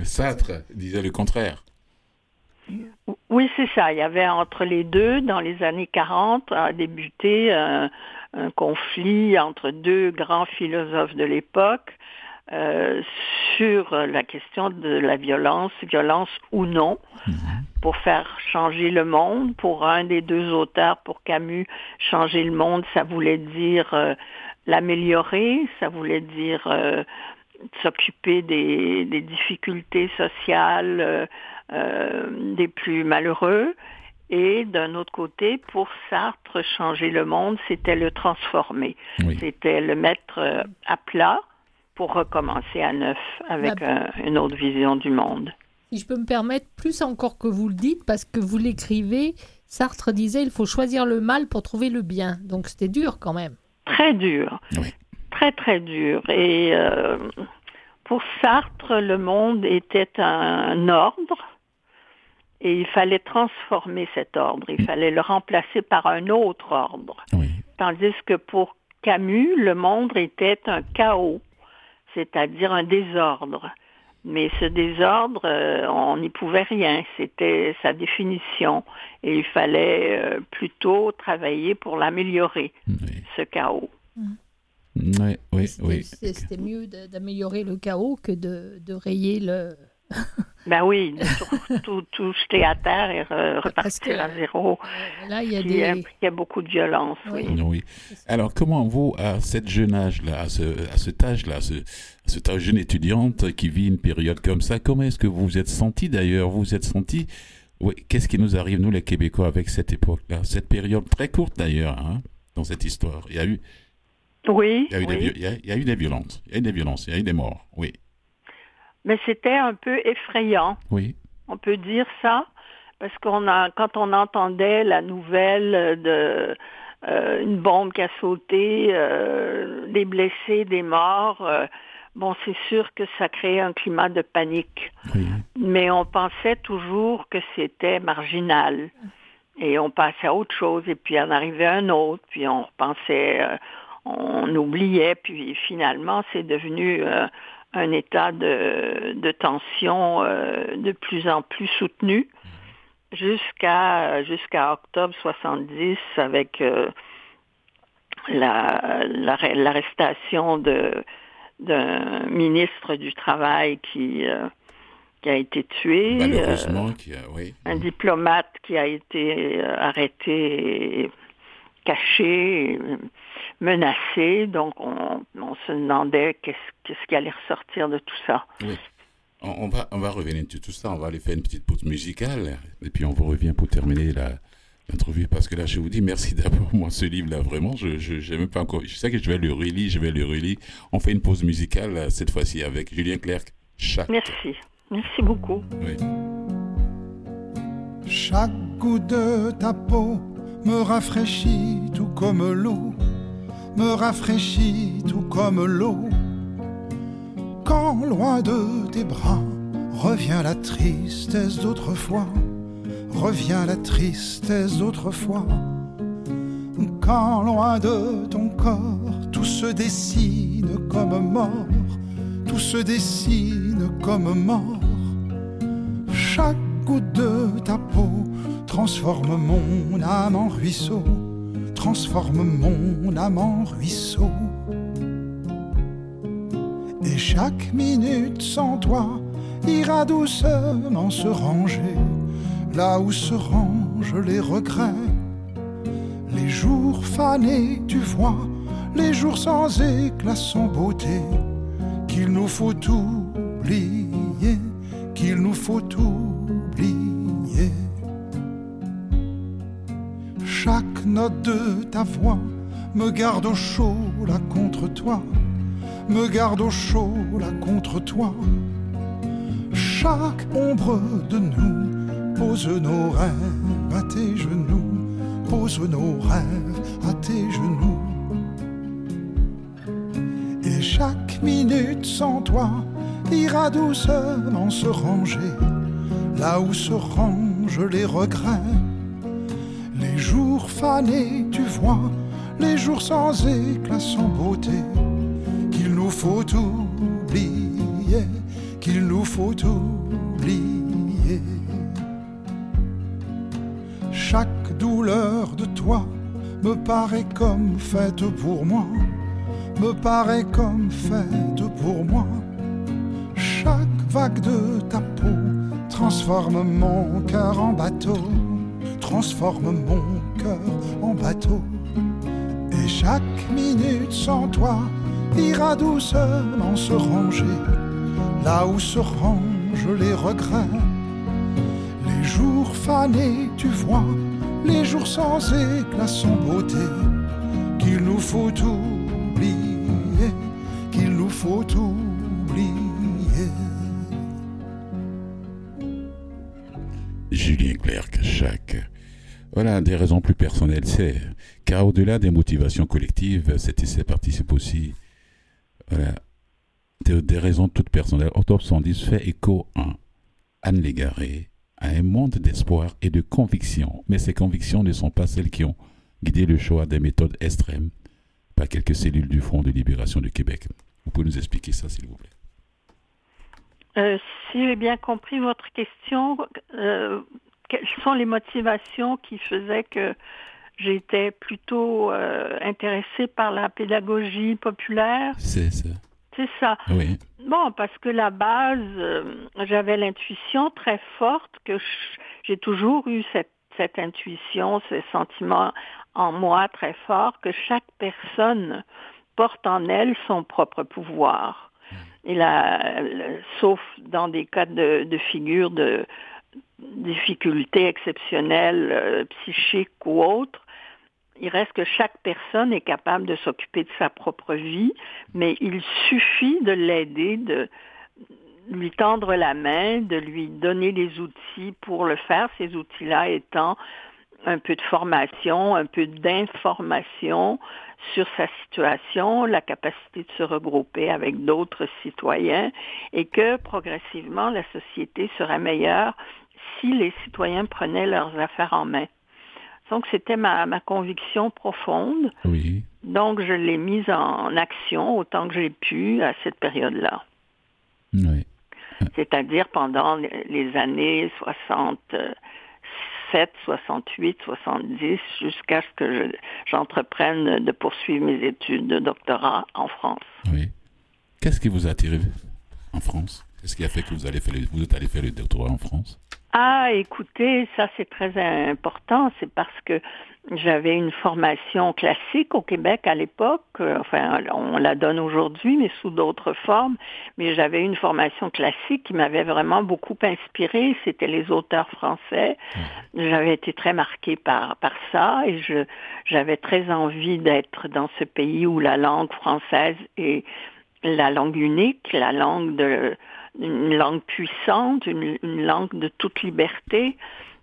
Sartre, disait le contraire. Oui, c'est ça. Il y avait entre les deux, dans les années 40, a débuté un, un conflit entre deux grands philosophes de l'époque euh, sur la question de la violence, violence ou non, pour faire changer le monde. Pour un des deux auteurs, pour Camus, changer le monde, ça voulait dire euh, l'améliorer, ça voulait dire euh, s'occuper des, des difficultés sociales euh, euh, des plus malheureux. Et d'un autre côté, pour Sartre, changer le monde, c'était le transformer. Oui. C'était le mettre à plat pour recommencer à neuf avec Bah, un- une autre vision du monde. Si je peux me permettre, plus encore que vous le dites, parce que vous l'écrivez, Sartre disait il faut choisir le mal pour trouver le bien. Donc c'était dur quand même. Très dur. Oui. Très, très dur. Et euh, pour Sartre, le monde était un ordre et il fallait transformer cet ordre. Il fallait le remplacer par un autre ordre. Oui. Tandis que pour Camus, le monde était un chaos, c'est-à-dire un désordre. Mais ce désordre, euh, on n'y pouvait rien. C'était sa définition. Et il fallait euh, plutôt travailler pour l'améliorer, Oui. ce chaos. Oui, oui, C'était oui. c'était mieux d'améliorer le chaos que de, de rayer le. [laughs] Ben oui, tout, tout, tout jeter à terre et re- Parce que- repartir à zéro, Là, il y a qui des. impliquait beaucoup de violence, Oui. oui. Oui. Alors, comment vous, à cette jeune âge-là, à, ce, à cet âge-là, à ce, à cette âge jeune étudiante qui vit une période comme ça, comment est-ce que vous vous êtes senti d'ailleurs? Vous vous êtes senti oui, Qu'est-ce qui nous arrive, nous les Québécois, avec cette époque-là? Cette période très courte d'ailleurs, hein, dans cette histoire. Il y a eu, Oui, il y a eu, des, oui. vi- il y a, il y a eu des violences. Il y a eu des violences, il y a eu des morts. Oui, mais c'était un peu effrayant. oui, On peut dire ça parce qu'on a, quand on entendait la nouvelle de euh, une bombe qui a sauté, euh, des blessés, des morts, euh, bon, c'est sûr que ça créait un climat de panique. oui. Mais on pensait toujours que c'était marginal. Et on passait à autre chose, et puis en arrivait un autre, puis on repensait, euh, on oubliait, puis finalement c'est devenu un état de, de tension euh, de plus en plus soutenu jusqu'à jusqu'à octobre 70 avec euh, la- la- l'arrestation de d'un ministre du travail qui euh, qui a été tué, Malheureusement, qui a, oui. un diplomate qui a été arrêté, et caché, et menacé. Donc on, on se demandait qu'est-ce qu'est-ce qui allait ressortir de tout ça. On, on va, on va revenir sur tout ça. On va aller faire une petite pause musicale. Et puis, on vous revient pour terminer la, l'interview. Parce que là, je vous dis merci d'abord. Moi, ce livre-là, vraiment, je je, même pas encore. Je sais que je vais le relire, je vais le relire. On fait une pause musicale, euh, cette fois-ci, avec Julien Clerc. Chaque. Merci. Merci beaucoup. Oui. Chaque goutte de ta peau me rafraîchit tout comme l'eau, me rafraîchit tout comme l'eau. Quand loin de tes bras revient la tristesse d'autrefois, revient la tristesse d'autrefois. Quand loin de ton corps tout se dessine comme mort, tout se dessine comme mort. Chaque goutte de ta peau transforme mon âme en ruisseau, transforme mon âme en ruisseau. Et chaque minute sans toi ira doucement se ranger, là où se rangent les regrets. Les jours fanés, tu vois, les jours sans éclat, sans beauté, qu'il nous faut oublier, qu'il nous faut oublier. Chaque note de ta voix me garde au chaud là contre toi, me garde au chaud là contre toi. Chaque ombre de nous pose nos rêves à tes genoux, pose nos rêves à tes genoux. Et chaque minute sans toi ira doucement se ranger, là où se rangent les regrets. Jours fanés, tu vois, les jours sans éclat, sans beauté, qu'il nous faut oublier, qu'il nous faut oublier. Chaque douleur de toi me paraît comme faite pour moi, me paraît comme faite pour moi. Chaque vague de ta peau transforme mon cœur en bateau, transforme mon Et chaque minute sans toi ira doucement se ranger, là où se rangent les regrets. Les jours fanés, tu vois, les jours sans éclat, sans beauté, qu'il nous faut oublier, qu'il nous faut oublier. Julien Clerc, chaque. Voilà, des raisons plus personnelles, c'est. Car au-delà des motivations collectives, c'était ces participes aussi. Voilà. Des raisons toutes personnelles. Octobre 110 fait écho à Anne Légaré, à un monde d'espoir et de conviction. Mais ces convictions ne sont pas celles qui ont guidé le choix des méthodes extrêmes par quelques cellules du Front de libération du Québec. Vous pouvez nous expliquer ça, s'il vous plaît Euh, si j'ai bien compris votre question, euh, quelles sont les motivations qui faisaient que j'étais plutôt euh, intéressée par la pédagogie populaire C'est ça. C'est ça. Oui. Bon, parce que la base, euh, j'avais l'intuition très forte que j'ai toujours eu cette, cette intuition, ce sentiment en moi très fort que chaque personne porte en elle son propre pouvoir. Et là, sauf dans des cas de, de figure de difficultés exceptionnelles, euh, psychiques ou autres, il reste que chaque personne est capable de s'occuper de sa propre vie, mais il suffit de l'aider, de lui tendre la main, de lui donner les outils pour le faire, ces outils-là étant un peu de formation, un peu d'information sur sa situation, la capacité de se regrouper avec d'autres citoyens et que progressivement la société serait meilleure si les citoyens prenaient leurs affaires en main. Donc c'était ma, ma conviction profonde. Oui. Donc je l'ai mise en action autant que j'ai pu à cette période-là. Oui. C'est-à-dire pendant les années 67, 68, 70, jusqu'à ce que je- j'entreprenne de poursuivre mes études de doctorat en France. Oui. Qu'est-ce qui vous a attiré en France? Qu'est-ce qui a fait que vous, allez faire le- vous êtes allé faire le doctorat en France? Ah, écoutez, ça c'est très important. C'est parce que j'avais une formation classique au Québec à l'époque. Euh, Enfin, on la donne aujourd'hui, mais sous d'autres formes. Mais j'avais une formation classique qui m'avait vraiment beaucoup inspirée. C'était les auteurs français. J'avais été très marquée par, par ça et je, j'avais très envie d'être dans ce pays où la langue française est la langue unique, la langue de, une langue puissante, une, une langue de toute liberté.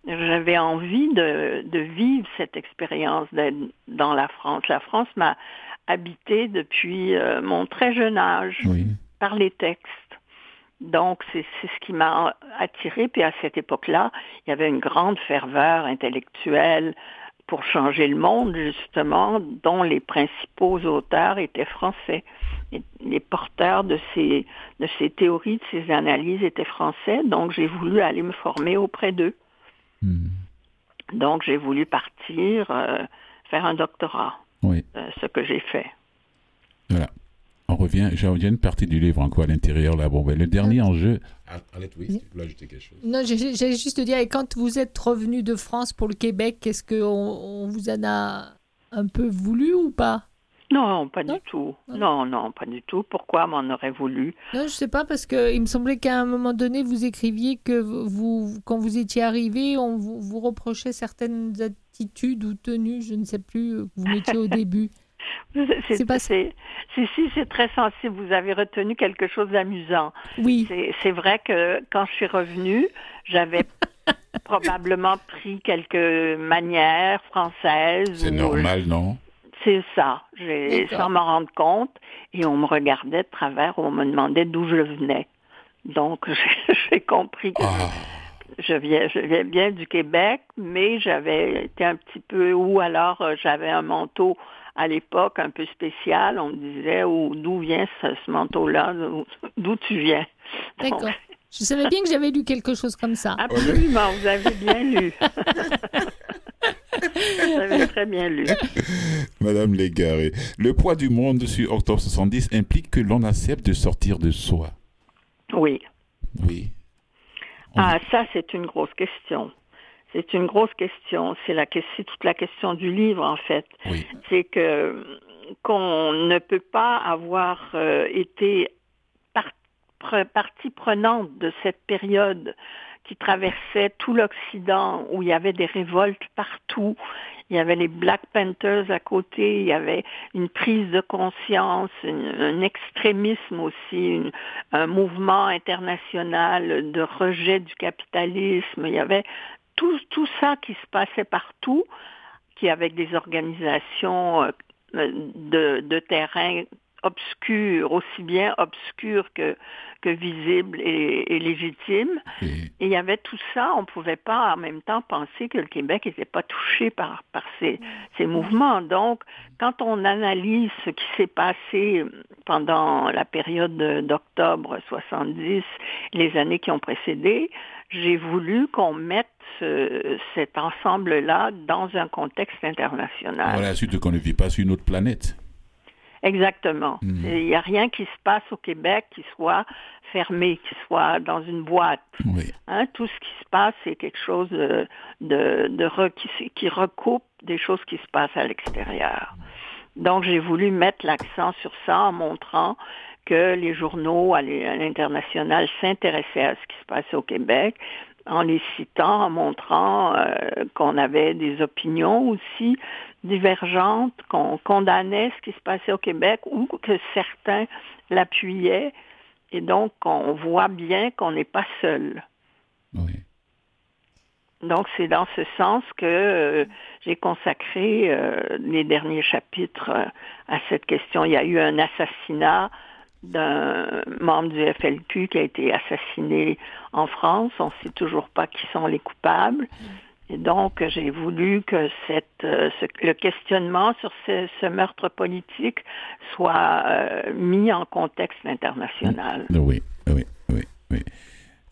J'avais envie de, de vivre cette expérience d'être dans la France. La France m'a habité depuis euh, mon très jeune âge Oui. par les textes. Donc, c'est c'est ce qui m'a attiré. Puis à cette époque-là, il y avait une grande ferveur intellectuelle pour changer le monde, justement, dont les principaux auteurs étaient français. Les porteurs de ces, de ces théories, de ces analyses étaient français, donc j'ai voulu aller me former auprès d'eux. Hmm. Donc j'ai voulu partir, euh, faire un doctorat, Oui. euh, ce que j'ai fait. Voilà. On revient, j'ai il y a une partie du livre encore à l'intérieur là. Bon, ben, le dernier enjeu. Oui, si tu voulais ajouter quelque chose. Non, j'allais juste te dire, et quand vous êtes revenu de France pour le Québec, est-ce qu'on on vous en a un peu voulu ou pas? Non, pas Non du tout. Non. Non, non, pas du tout. Pourquoi m'en aurait voulu? Non, je sais pas, parce qu'il me semblait qu'à un moment donné, vous écriviez que vous, quand vous étiez arrivé, on vous, vous reprochait certaines attitudes ou tenues, je ne sais plus, euh, que vous mettiez au [laughs] début. C'est pas- si, c'est très sensible. Vous avez retenu quelque chose d'amusant. Oui, C'est vrai que quand je suis revenue, j'avais [laughs] probablement pris quelques manières françaises. C'est normal, non? C'est ça. J'ai-. Sans m'en rendre compte. Et on me regardait de travers, on me demandait d'où je venais. Donc, [laughs] j'ai- j'ai compris que Ah, je viens, je viens bien du Québec, mais j'avais été un petit peu, ou alors euh, j'avais un manteau à l'époque un peu spécial. On me disait où- d'où vient ce, ce manteau-là, d'où- tu viens? [laughs] Donc, d'accord. Je savais bien que j'avais lu quelque chose comme ça. absolument, vous avez bien lu. [laughs] vous avez très bien lu. [laughs] Madame Légaré, le poids du monde sur Octobre 70 implique que l'on accepte de sortir de soi. Oui. Oui. On- Ah, ça, c'est une grosse question. C'est une grosse question. C'est la c'est toute la question du livre, en fait. Oui. C'est que qu'on ne peut pas avoir euh, été par- pre- partie prenante de cette période qui traversait tout l'Occident, où il y avait des révoltes partout. Il y avait les Black Panthers à côté, il y avait une prise de conscience, une- un extrémisme aussi, une- un mouvement international de rejet du capitalisme. Il y avait tout, tout ça qui se passait partout, qui avec des organisations euh, de, de terrain obscures, aussi bien obscures que, que visibles et, et légitimes. Et- Et il y avait tout ça, on ne pouvait pas en même temps penser que le Québec n'était pas touché par, par ces, ces mouvements. Donc, quand on analyse ce qui s'est passé pendant la période de- d'octobre 70, les années qui ont précédé, j'ai voulu qu'on mette ce- cet ensemble-là dans un contexte international. Voilà, surtout qu'on ne vit pas sur une autre planète. Exactement. Mhm. Il n'y a rien qui se passe au Québec qui soit fermé, qui soit dans une boîte. Oui. Hein, tout ce qui se passe, c'est quelque chose de, de, de re- qui, s- qui recoupe des choses qui se passent à l'extérieur. Donc, j'ai voulu mettre l'accent sur ça en montrant que les journaux à l'international s'intéressaient à ce qui se passait au Québec, en les citant, en montrant euh, qu'on avait des opinions aussi divergentes, qu'on condamnait ce qui se passait au Québec ou que certains l'appuyaient. Et donc, on voit bien qu'on n'est pas seul. Oui. Donc, c'est dans ce sens que euh, j'ai consacré euh, les derniers chapitres à cette question. Il y a eu un assassinat d'un membre du FLQ qui a été assassiné en France. On ne sait toujours pas qui sont les coupables. Et donc, j'ai voulu que cette, euh, ce- le questionnement sur ce, ce meurtre politique soit euh, mis en contexte international. Oui, oui, oui, oui.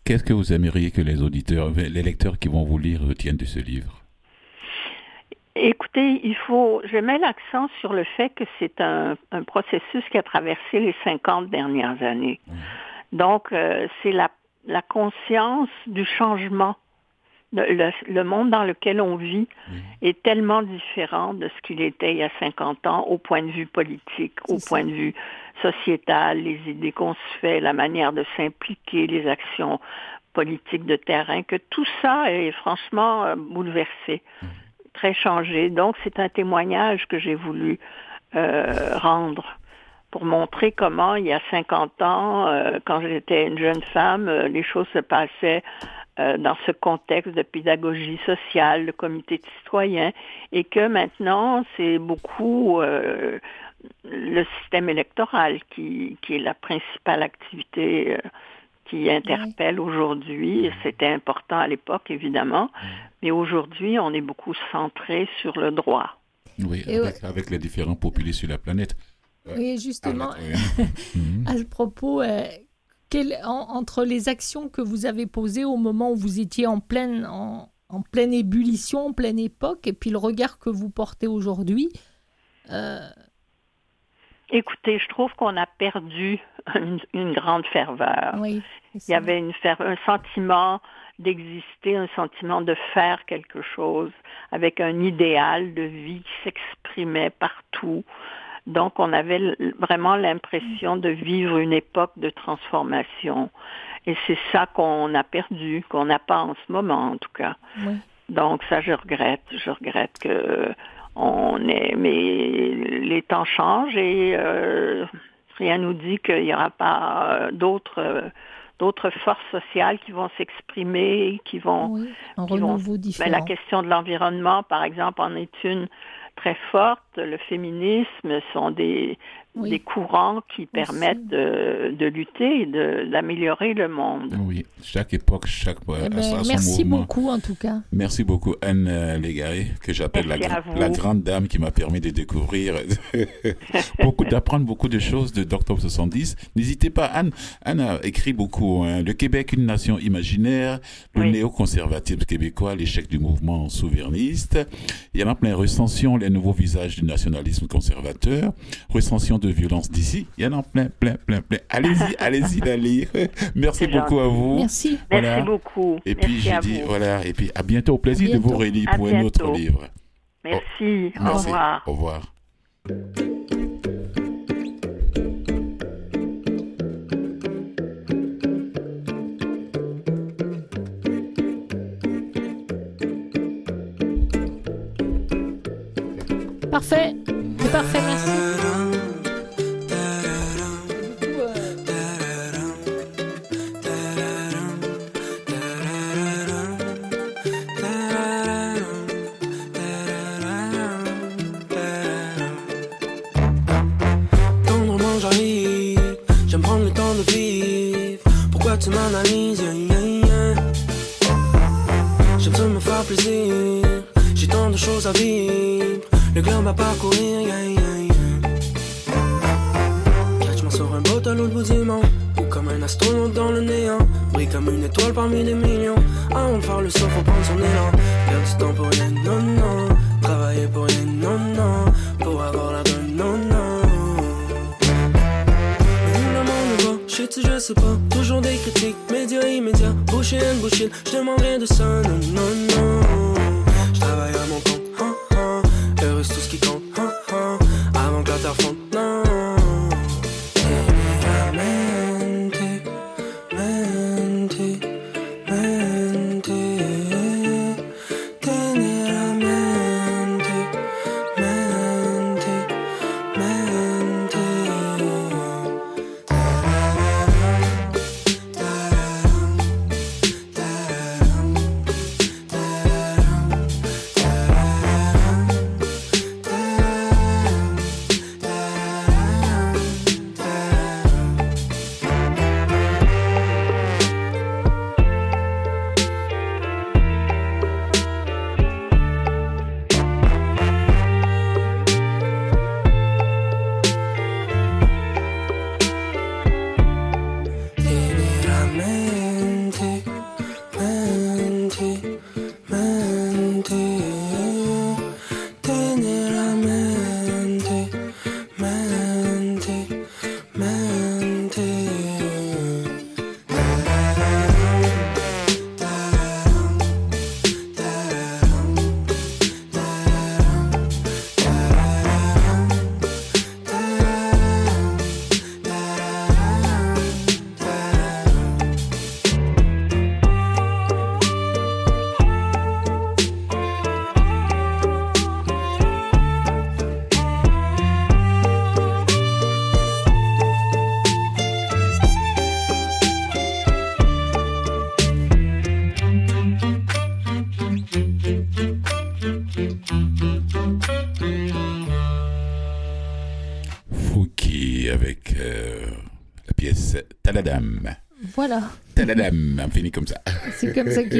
Qu'est-ce que vous aimeriez que les auditeurs, les lecteurs qui vont vous lire retiennent de ce livre? Écoutez, il faut, je mets l'accent sur le fait que c'est un, un processus qui a traversé les 50 dernières années. Donc, euh, c'est la, la conscience du changement. Le, le- le monde dans lequel on vit est tellement différent de ce qu'il était il y a 50 ans au point de vue politique, au ça. point de vue sociétal, les idées qu'on se fait, la manière de s'impliquer, les actions politiques de terrain, que tout ça est franchement euh, bouleversé très changé. Donc, c'est un témoignage que j'ai voulu euh, rendre pour montrer comment, il y a 50 ans, euh, quand j'étais une jeune femme, euh, les choses se passaient euh, dans ce contexte de pédagogie sociale, de comité de citoyens, et que maintenant, c'est beaucoup euh, le système électoral qui, qui est la principale activité euh, qui interpelle aujourd'hui. C'était important à l'époque, évidemment, mais aujourd'hui, on est beaucoup centré sur le droit. Oui, avec, avec les différents populés sur la planète. Oui, justement, oui. [laughs] Mhm. à ce propos, euh, quel- en- entre les actions que vous avez posées au moment où vous étiez en pleine, en, en pleine ébullition, en pleine époque, et puis le regard que vous portez aujourd'hui, euh, Écoutez, je trouve qu'on a perdu une, une grande ferveur. oui, Il y avait une fer- un sentiment d'exister, un sentiment de faire quelque chose, avec un idéal de vie qui s'exprimait partout. Donc, on avait vraiment l'impression de vivre une époque de transformation. Et c'est ça qu'on a perdu, qu'on n'a pas en ce moment, en tout cas. Oui. Donc, ça, je regrette. Je regrette que on est, mais les temps changent et euh, rien nous dit qu'il n'y aura pas euh, d'autres euh, d'autres forces sociales qui vont s'exprimer, qui vont Oui, un qui vont- ben, la question de l'environnement, par exemple, en est une très forte. Le féminisme sont des, Oui. des courants qui permettent de, de lutter et de- d'améliorer le monde. Oui, chaque époque, chaque Eh ben, son merci mouvement. beaucoup en tout cas. Merci beaucoup Anne euh, Légaré, que j'appelle la, grande dame qui m'a permis de découvrir [laughs] beaucoup, d'apprendre beaucoup de choses de d'octobre 70. N'hésitez pas, Anne. Anne a écrit beaucoup. hein. Le Québec, une nation imaginaire, le Oui. néoconservatisme québécois, l'échec du mouvement souverainiste. Il y en a plein. Recension, les nouveaux visages du nationalisme conservateur. Recension de violence d'ici. Il y en a plein, plein, plein, plein. Allez-y, [laughs] allez-y d'aller. [laughs] Merci beaucoup à vous. Merci. Merci beaucoup. Et puis, Merci je dis, voilà. Et puis, à bientôt. Au plaisir de vous réunir pour un autre livre. Merci. Oh, merci. Au revoir. Au revoir. Parfait. C'est parfait, merci.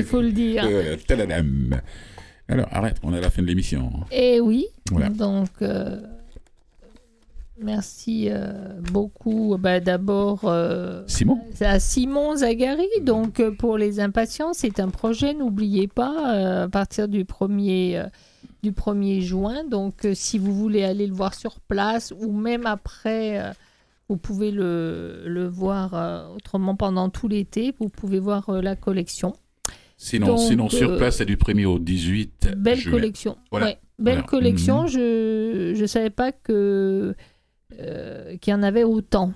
Qu'il faut le dire. Euh. Alors, arrête, on est à la fin de l'émission. Et oui, Voilà. donc euh, merci euh, beaucoup. Bah, D'abord euh, Simon à Simon Zagari, donc pour les impatients, c'est un projet, n'oubliez pas, à partir du 1er, euh, du 1er juin. Donc si vous voulez aller le voir sur place ou même après, vous pouvez le, le voir autrement pendant tout l'été, vous pouvez voir la collection. Sinon, Donc, sinon sur euh, place, c'est du 1er au 18 Belle juin. collection. Voilà. Ouais, belle collection. Mhm. Je je savais pas que euh, qu'il y en avait autant.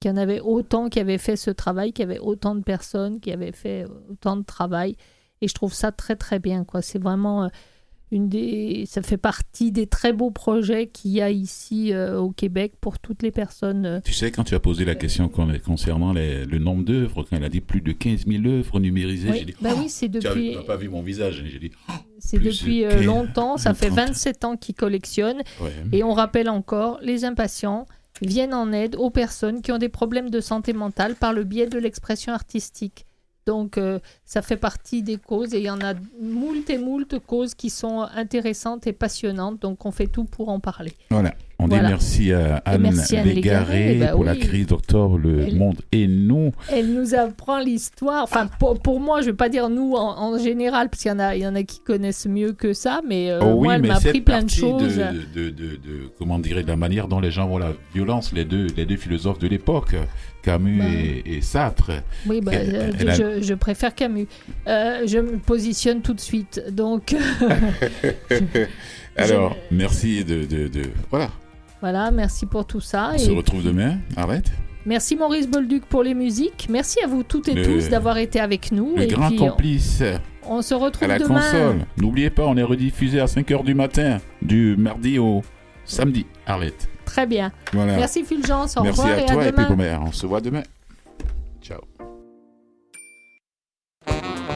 Qu'il y en avait autant qui avaient fait ce travail, qu'il y avait autant de personnes qui avaient fait autant de travail. Et je trouve ça très très bien. quoi. C'est vraiment euh, une des, ça fait partie des très beaux projets qu'il y a ici euh, au Québec pour toutes les personnes. euh, Tu sais, quand tu as posé la question con- concernant les- le nombre d'œuvres, quand elle a dit plus de 15 000 œuvres numérisées, Oui, j'ai dit bah oui, c'est Tu depuis. n'as pas vu mon visage. J'ai dit C'est plus depuis de euh, 15, longtemps, ça fait 30. 27 ans qu'ils collectionnent. ouais. Et on rappelle encore, les impatients viennent en aide aux personnes qui ont des problèmes de santé mentale par le biais de l'expression artistique. Donc euh, ça fait partie des causes et il y en a moult et moult causes qui sont intéressantes et passionnantes. Donc on fait tout pour en parler. On Voilà. dit merci à Anne, merci Anne Légaré Légaré, bah pour la crise d'octobre, le Elle- monde et nous. Elle nous apprend l'histoire. Enfin, pour, pour moi, je ne vais pas dire nous en, en général, parce qu'il y en a, il y en a qui connaissent mieux que ça, mais euh, oh oui, moi, elle m'a appris plein de choses. De, de, de, de- comment dirais de la manière dont les gens voient la violence, les deux, les deux philosophes de l'époque, Camus Bah. et, et Sartre. Oui, bah, Elle- euh, elle a- je, je préfère Camus. Euh, je me positionne tout de suite. Donc, [laughs] [laughs] Alors, merci de, de, de- Voilà. Voilà, merci pour tout ça. On se Et retrouve demain. Arrête. merci Maurice Bolduc pour les musiques. Merci à vous toutes et Le- tous d'avoir été avec nous. Le et grand puis, complice on, on se à retrouve la demain. console. N'oubliez pas, on est rediffusé à 5h du matin. du mardi au samedi, Arlette. Très bien. Voilà. Merci Fulgence, au Merci revoir à et toi à et puis bon, ben, on se voit demain.